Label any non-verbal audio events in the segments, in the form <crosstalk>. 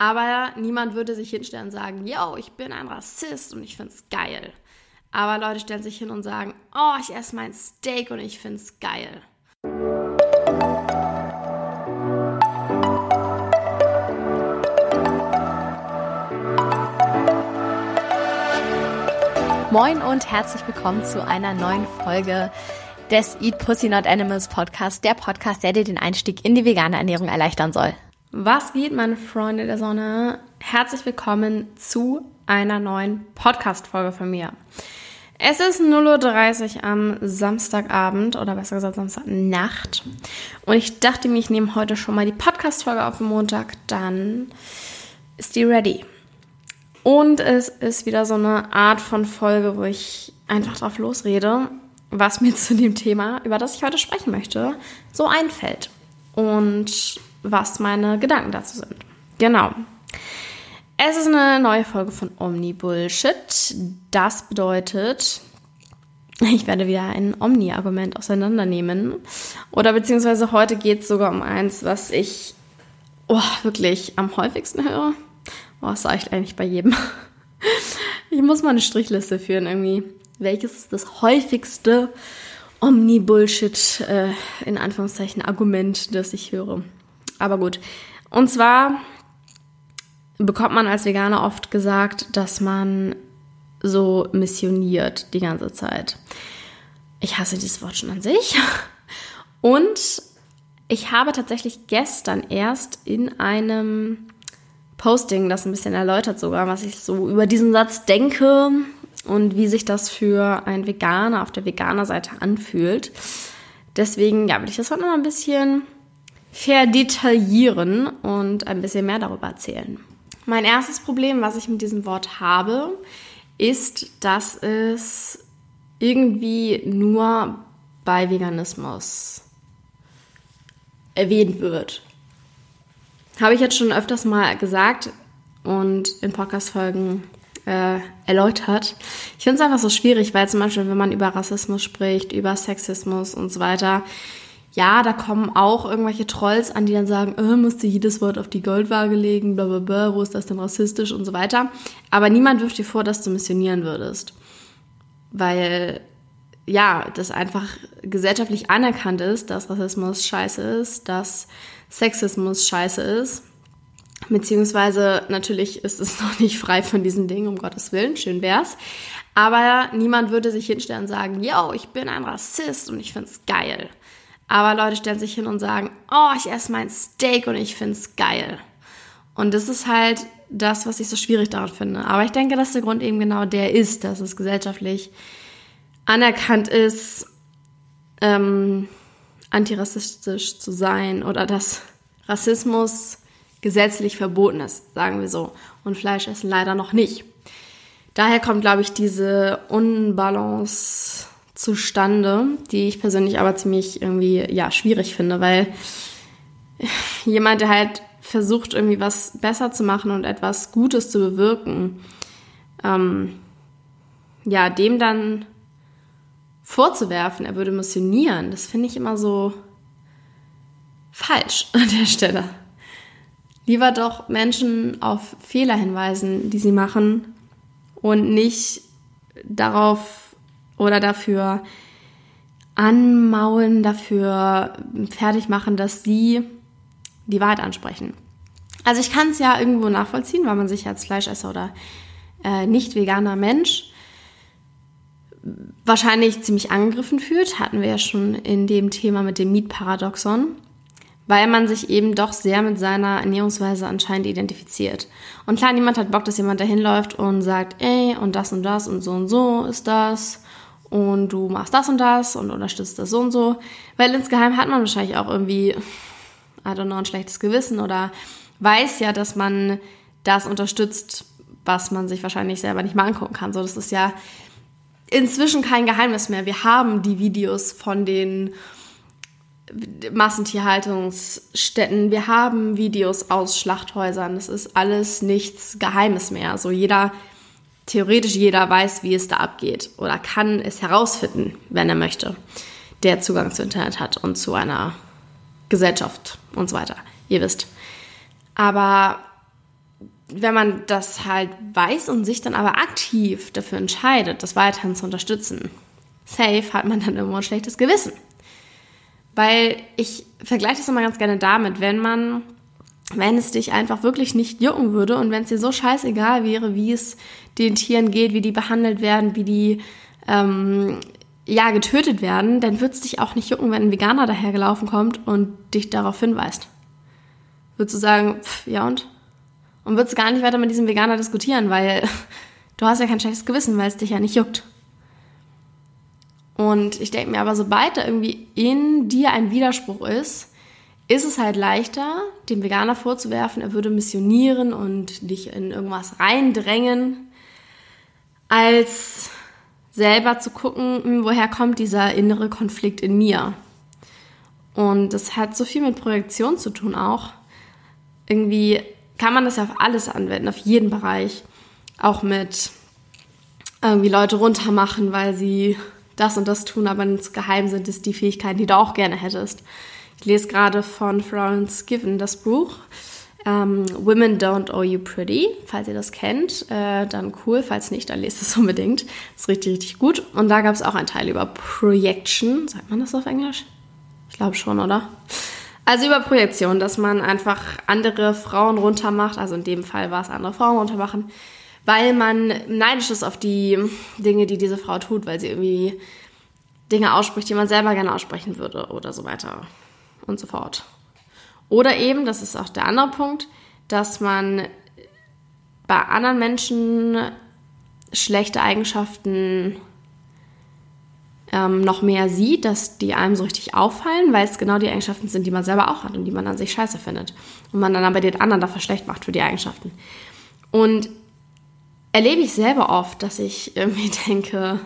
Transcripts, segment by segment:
Aber niemand würde sich hinstellen und sagen, yo, ich bin ein Rassist und ich find's geil. Aber Leute stellen sich hin und sagen, oh, ich esse mein Steak und ich find's geil. Moin und herzlich willkommen zu einer neuen Folge des Eat Pussy Not Animals Podcast, der Podcast, der dir den Einstieg in die vegane Ernährung erleichtern soll. Was geht, meine Freunde der Sonne? Herzlich willkommen zu einer neuen Podcast-Folge von mir. Es ist 0.30 Uhr am Samstagabend oder besser gesagt Samstagnacht. Und ich dachte mir, ich nehme heute schon mal die Podcast-Folge auf den Montag, dann ist die ready. Und es ist wieder so eine Art von Folge, wo ich einfach drauf losrede, was mir <laughs> zu dem Thema, über das ich heute sprechen möchte, so einfällt. Und was meine Gedanken dazu sind. Genau. Es ist eine neue Folge von Omni Bullshit. Das bedeutet, ich werde wieder ein Omni-Argument auseinandernehmen. Oder beziehungsweise heute geht es sogar um eins, was ich oh, wirklich am häufigsten höre. Oh, das sage ich eigentlich bei jedem. Ich muss mal eine Strichliste führen irgendwie. Welches ist das häufigste Omni-Bullshit, äh, in Anführungszeichen, Argument, das ich höre? Aber gut. Und zwar bekommt man als Veganer oft gesagt, dass man so missioniert die ganze Zeit. Ich hasse dieses Wort schon an sich. Und ich habe tatsächlich gestern erst in einem Posting das ein bisschen erläutert sogar, was ich so über diesen Satz denke und wie sich das für ein Veganer auf der Veganer-Seite anfühlt. Deswegen, ja, will ich das heute noch ein bisschen verdetaillieren und ein bisschen mehr darüber erzählen. Mein erstes Problem, was ich mit diesem Wort habe, ist, dass es irgendwie nur bei Veganismus erwähnt wird. Habe ich jetzt schon öfters mal gesagt und in Podcast-Folgen äh, erläutert. Ich finde es einfach so schwierig, weil zum Beispiel, wenn man über Rassismus spricht, über Sexismus und so weiter, ja, da kommen auch irgendwelche Trolls an, die dann sagen, äh, musst du jedes Wort auf die Goldwaage legen, bla bla bla, wo ist das denn rassistisch und so weiter. Aber niemand wirft dir vor, dass du missionieren würdest. Weil, ja, das einfach gesellschaftlich anerkannt ist, dass Rassismus scheiße ist, dass Sexismus scheiße ist. Beziehungsweise natürlich ist es <laughs> noch nicht frei von diesen Dingen, um Gottes Willen, schön wär's. Aber niemand würde sich hinstellen und sagen, yo, ich bin ein Rassist und ich find's geil. Aber Leute stellen sich hin und sagen, oh, ich esse mein Steak und ich find's geil. Und das ist halt das, was ich so schwierig daran finde. Aber ich denke, dass der Grund eben genau der ist, dass es gesellschaftlich anerkannt ist, ähm, antirassistisch zu sein oder dass Rassismus gesetzlich verboten ist, sagen wir so. Und Fleischessen leider noch nicht. Daher kommt, glaube ich, diese Unbalance zustande, die ich persönlich aber ziemlich irgendwie, ja, schwierig finde, weil <laughs> jemand, der halt versucht, irgendwie was besser zu machen und etwas Gutes zu bewirken, ähm, ja, dem dann vorzuwerfen, er würde missionieren, das finde ich immer so falsch <laughs> an der Stelle. Lieber doch Menschen auf Fehler hinweisen, die sie machen und nicht darauf oder dafür anmaulen, dafür fertig machen, dass sie die Wahrheit ansprechen. Also ich kann es ja irgendwo nachvollziehen, weil man sich als Fleischesser oder äh, nicht veganer Mensch wahrscheinlich ziemlich angegriffen fühlt, hatten wir ja schon in dem Thema mit dem Meat-Paradoxon, weil man sich eben doch sehr mit seiner Ernährungsweise anscheinend identifiziert. Und klar, niemand hat Bock, dass jemand dahin läuft und sagt, ey, und das und das und so und so ist das und du machst das und das und unterstützt das so und so. Weil insgeheim hat man wahrscheinlich auch irgendwie, I don't know, ein schlechtes Gewissen oder weiß ja, dass man das unterstützt, was man sich wahrscheinlich selber nicht mal angucken kann. So, das ist ja inzwischen kein Geheimnis mehr. Wir haben die Videos von den Massentierhaltungsstätten, wir haben Videos aus Schlachthäusern. Das ist alles nichts Geheimes mehr. So jeder theoretisch jeder weiß, wie es da abgeht oder kann es herausfinden, wenn er möchte, der Zugang zu Internet hat und zu einer Gesellschaft und so weiter. Ihr wisst. Aber wenn man das halt weiß und sich dann aber aktiv dafür entscheidet, das weiterhin zu unterstützen, safe hat man dann immer ein schlechtes Gewissen. Weil ich vergleiche das immer ganz gerne damit, wenn man, wenn es dich einfach wirklich nicht jucken würde und wenn es dir so scheißegal wäre, wie es den Tieren geht, wie die behandelt werden, wie die ähm, ja getötet werden, dann würde es dich auch nicht jucken, wenn ein Veganer dahergelaufen kommt und dich darauf hinweist. Würdest du sagen, pff, ja und? Und würdest gar nicht weiter mit diesem Veganer diskutieren, weil <laughs> du hast ja kein schlechtes Gewissen, weil es dich ja nicht juckt. Und ich denke mir aber, sobald da irgendwie in dir ein Widerspruch ist, ist es halt leichter, dem Veganer vorzuwerfen, er würde missionieren und dich in irgendwas reindrängen, als selber zu gucken, hm, woher kommt dieser innere Konflikt in mir. Und das hat so viel mit Projektion zu tun auch. Irgendwie kann man das ja auf alles anwenden, auf jeden Bereich. Auch mit irgendwie Leute runtermachen, weil sie das und das tun, aber insgeheim sind es die Fähigkeiten, die du auch gerne hättest. Ich lese gerade von Florence Given das Buch ähm, Women Don't Owe You Pretty. Falls ihr das kennt, äh, dann cool. Falls nicht, dann lest es <laughs> unbedingt. Ist richtig, richtig gut. Und da gab es auch einen Teil über Projection. Sagt man das auf Englisch? Ich glaube schon, oder? Also über Projektion, dass man einfach andere Frauen runtermacht. Also in dem Fall war es andere Frauen runtermachen weil man neidisch ist auf die Dinge, die diese Frau tut, weil sie irgendwie Dinge ausspricht, die man selber gerne aussprechen würde oder so weiter und so fort. Oder eben, das ist auch der andere Punkt, dass man bei anderen Menschen schlechte Eigenschaften ähm, noch mehr sieht, dass die einem so richtig auffallen, weil es genau die Eigenschaften sind, die man selber auch hat und die man an sich scheiße findet. Und man dann aber den anderen dafür schlecht macht für die Eigenschaften. Und erlebe ich selber oft, dass ich irgendwie <laughs> denke,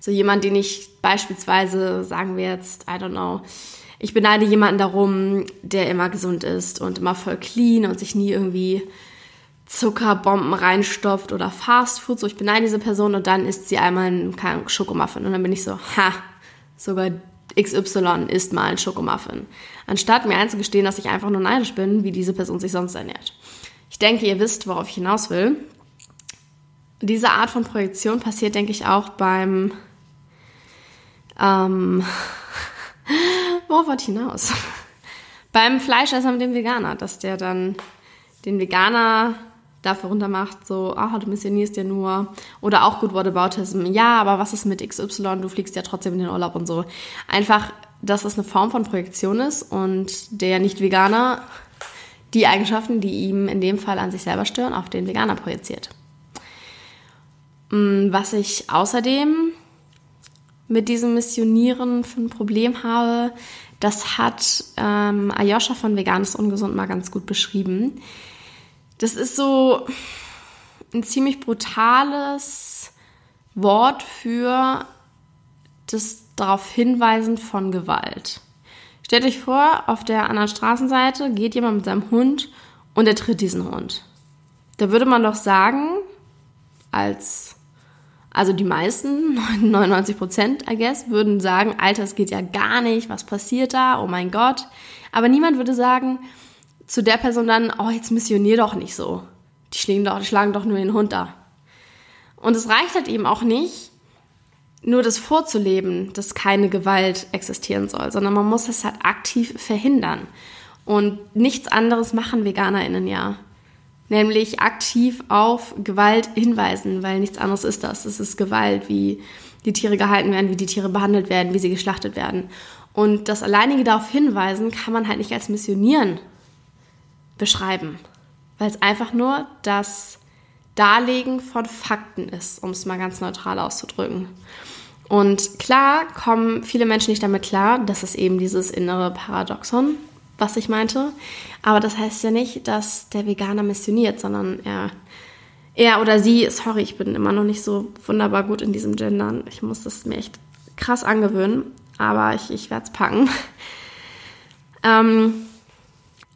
so jemand, den ich beispielsweise, sagen wir jetzt, I don't know, ich beneide jemanden darum, der immer gesund ist und immer voll clean und sich nie irgendwie Zuckerbomben reinstopft oder Fastfood. So, ich beneide diese Person und dann isst sie einmal einen Schokomuffin und dann bin ich so, ha, sogar XY isst mal einen Schokomuffin. Anstatt mir einzugestehen, dass ich einfach nur neidisch bin, wie diese Person sich sonst ernährt. Ich denke, ihr wisst, worauf ich hinaus will diese Art von Projektion passiert, denke ich, auch beim ähm, <laughs> worauf wollte ich hinaus? <laughs> beim Fleischesser mit dem Veganer, dass der dann den Veganer dafür runtermacht, so, ah, du missionierst ja nur. Oder auch gut Whataboutism, ja, aber was ist mit XY, du fliegst ja trotzdem in den Urlaub und so. Einfach, dass es eine Form von Projektion ist und der Nicht-Veganer die Eigenschaften, die ihm in dem Fall an sich selber stören, auf den Veganer projiziert. Mm, was ich außerdem mit diesem Missionieren für ein Problem habe, das hat ähm, Ayosha von Veganes Ungesund mal ganz gut beschrieben. Das ist so ein ziemlich brutales Wort für das darauf hinweisen von Gewalt. Stellt euch vor, auf der anderen Straßenseite geht jemand mit seinem Hund und er tritt diesen Hund. Da würde man doch sagen, als, also die meisten, <laughs> 99 Prozent, I guess, würden sagen, Alter, es geht ja gar nicht, was passiert da, oh mein Gott. Aber niemand würde sagen zu der Person dann, oh, jetzt missionier doch nicht so. Die schlagen doch, die schlagen doch nur den Hund da. Und es reicht halt eben auch nicht, nur das vorzuleben, dass keine Gewalt existieren soll, sondern man muss es halt aktiv verhindern. Und nichts anderes machen VeganerInnen ja nämlich aktiv auf Gewalt hinweisen, weil nichts anderes ist das. Es ist Gewalt, wie die Tiere gehalten werden, wie die Tiere behandelt werden, wie sie geschlachtet werden. Und das alleinige darauf hinweisen kann man halt nicht als Missionieren beschreiben, weil es einfach nur das Darlegen von Fakten ist, um es mal ganz neutral auszudrücken. Und klar kommen viele Menschen nicht damit klar, dass es eben dieses innere Paradoxon was ich meinte. Aber das heißt ja nicht, dass der Veganer missioniert, sondern er, er oder sie, sorry, ich bin immer noch nicht so wunderbar gut in diesem Gendern. Ich muss das mir echt krass angewöhnen, aber ich, ich werde es packen. <laughs> ähm,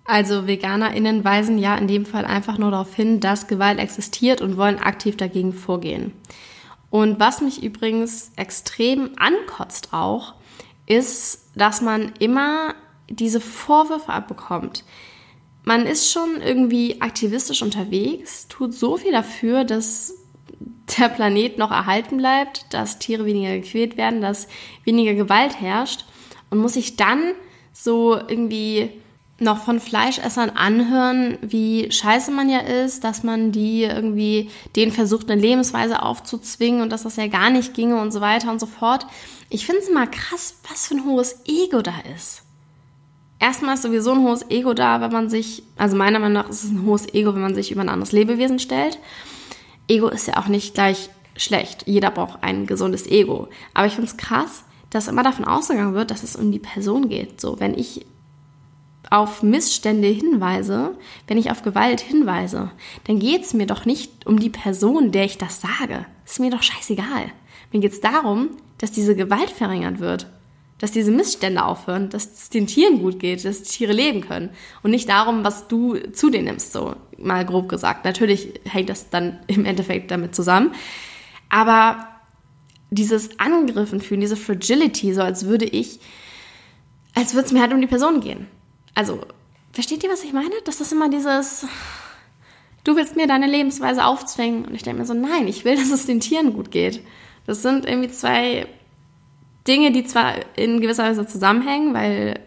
also VeganerInnen weisen ja in dem Fall einfach nur darauf hin, dass Gewalt existiert und wollen aktiv dagegen vorgehen. Und was mich übrigens extrem ankotzt auch, ist, dass man immer diese Vorwürfe abbekommt. man ist schon irgendwie aktivistisch unterwegs, tut so viel dafür, dass der Planet noch erhalten bleibt, dass Tiere weniger gequält werden, dass weniger Gewalt herrscht und muss sich dann so irgendwie noch von Fleischessern anhören, wie scheiße man ja ist, dass man die irgendwie denen versucht, eine Lebensweise aufzuzwingen und dass das ja gar nicht ginge und so weiter und so fort. Ich finde es immer krass, was für ein hohes Ego da ist. Erstmal ist sowieso ein hohes Ego da, wenn man sich, also meiner Meinung nach ist es ein hohes Ego, wenn man sich über ein anderes Lebewesen stellt. Ego ist ja auch nicht gleich schlecht. Jeder braucht ein gesundes Ego. Aber ich finde es krass, dass immer davon ausgegangen wird, dass es um die Person geht. So, wenn ich auf Missstände hinweise, wenn ich auf Gewalt hinweise, dann geht es mir doch nicht um die Person, der ich das sage. ist mir doch scheißegal. Mir geht es darum, dass diese Gewalt verringert wird, dass diese Missstände aufhören, dass es den Tieren gut geht, dass die Tiere leben können und nicht darum, was du zu denen nimmst, so mal grob gesagt. Natürlich hängt das dann <laughs> im Endeffekt damit zusammen, aber dieses Angriffen fühlen, diese Fragility, so als würde ich, als würde es mir halt um die Person gehen. Also, versteht ihr, was ich meine? Das ist immer dieses, du willst mir deine Lebensweise aufzwingen. Und ich denke mir so, nein, ich will, dass es den Tieren gut geht. Das sind irgendwie zwei Dinge, die zwar in gewisser Weise zusammenhängen, weil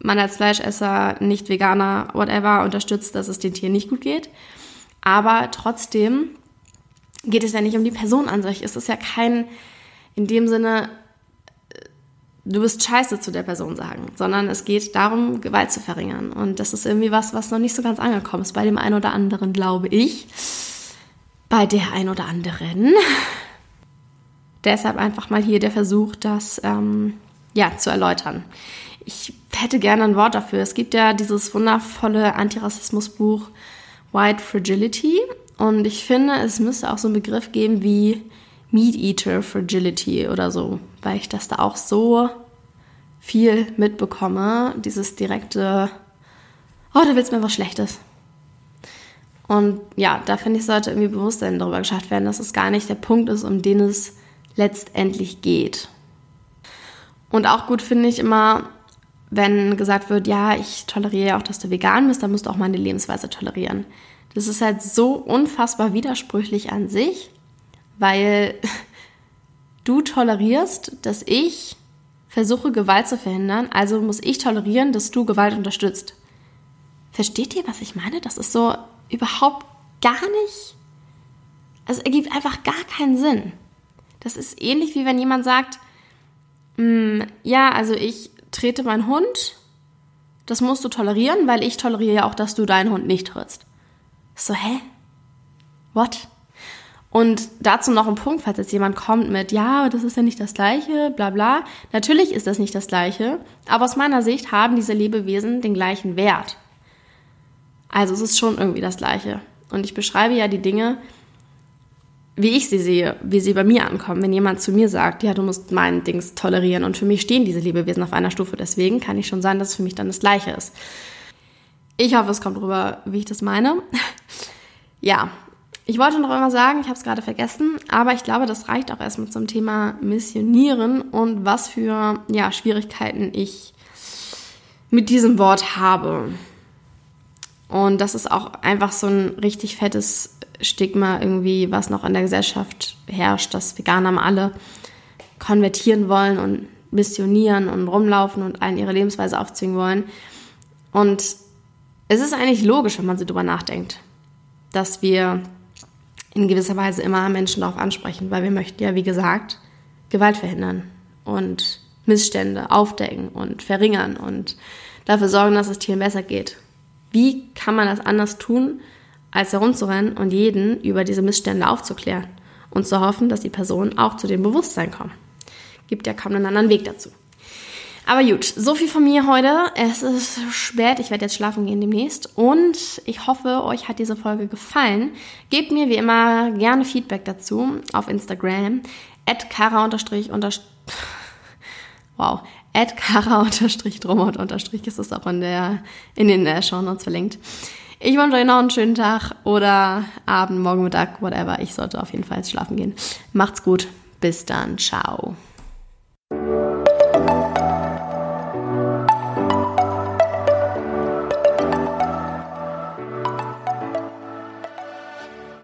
man als Fleischesser, nicht Veganer, whatever, unterstützt, dass es den Tieren nicht gut geht. Aber trotzdem geht es ja nicht um die Person an sich. Es ist ja kein, in dem Sinne, du bist scheiße zu der Person sagen, sondern es geht darum, Gewalt zu verringern. Und das ist irgendwie was, was noch nicht so ganz angekommen ist bei dem einen oder anderen, glaube ich. Bei der ein oder anderen. Deshalb einfach mal hier der Versuch, das ähm, ja, zu erläutern. Ich hätte gerne ein Wort dafür. Es gibt ja dieses wundervolle Antirassismusbuch White Fragility. Und ich finde, es müsste auch so einen Begriff geben wie Meat Eater Fragility oder so, weil ich das da auch so viel mitbekomme. Dieses direkte, oh, da willst du mir was Schlechtes. Und ja, da finde ich, sollte irgendwie Bewusstsein darüber geschafft werden, dass es gar nicht der Punkt ist, um den es letztendlich geht. Und auch gut finde ich immer, wenn gesagt wird, ja, ich toleriere ja auch, dass du vegan bist, dann musst du auch meine Lebensweise tolerieren. Das ist halt so unfassbar widersprüchlich an sich, weil <laughs> du tolerierst, dass ich versuche Gewalt zu verhindern, also muss ich tolerieren, dass du Gewalt unterstützt. Versteht ihr, was ich meine? Das ist so überhaupt gar nicht. Also ergibt einfach gar keinen Sinn. Das ist ähnlich wie wenn jemand sagt, mm, ja, also ich trete meinen Hund, das musst du tolerieren, weil ich toleriere ja auch, dass du deinen Hund nicht trittst. So, hä? What? Und dazu noch ein Punkt, falls jetzt jemand kommt mit, ja, das ist ja nicht das Gleiche, bla bla. Natürlich ist das nicht das Gleiche, aber aus meiner Sicht haben diese Lebewesen den gleichen Wert. Also es ist schon irgendwie das Gleiche. Und ich beschreibe ja die Dinge, wie ich sie sehe, wie sie bei mir ankommen. Wenn jemand zu mir sagt, ja, du musst meinen Dings tolerieren und für mich stehen diese Lebewesen auf einer Stufe, deswegen kann ich schon sagen, dass es für mich dann das Gleiche ist. Ich hoffe, es kommt rüber, wie ich das meine. <laughs> ja, ich wollte noch immer sagen, ich habe es gerade vergessen, aber ich glaube, das reicht auch erstmal zum Thema Missionieren und was für ja, Schwierigkeiten ich mit diesem Wort habe. Und das ist auch einfach so ein richtig fettes Stigma irgendwie, was noch in der Gesellschaft herrscht, dass Veganer alle konvertieren wollen und missionieren und rumlaufen und allen ihre Lebensweise aufzwingen wollen. Und es ist eigentlich logisch, wenn man so drüber nachdenkt, dass wir in gewisser Weise immer Menschen darauf ansprechen, weil wir möchten ja, wie gesagt, Gewalt verhindern und Missstände aufdecken und verringern und dafür sorgen, dass es Tieren besser geht. Wie kann man das anders tun, als herumzurennen und jeden über diese Missstände aufzuklären und zu hoffen, dass die Personen auch zu dem Bewusstsein kommen? Gibt ja kaum einen anderen Weg dazu. Aber gut, so viel von mir heute. Es ist spät, ich werde jetzt schlafen gehen demnächst und ich hoffe, euch hat diese Folge gefallen. Gebt mir wie immer gerne Feedback dazu auf Instagram unterstrich wow, at kara <laughs> unterstrich unterstrich ist das auch in der, in den äh, Show Notes verlinkt. Ich wünsche euch noch einen schönen Tag oder Abend, Morgen, Mittag, whatever. Ich sollte auf jeden Fall jetzt schlafen gehen. Macht's gut. Bis dann. Ciao.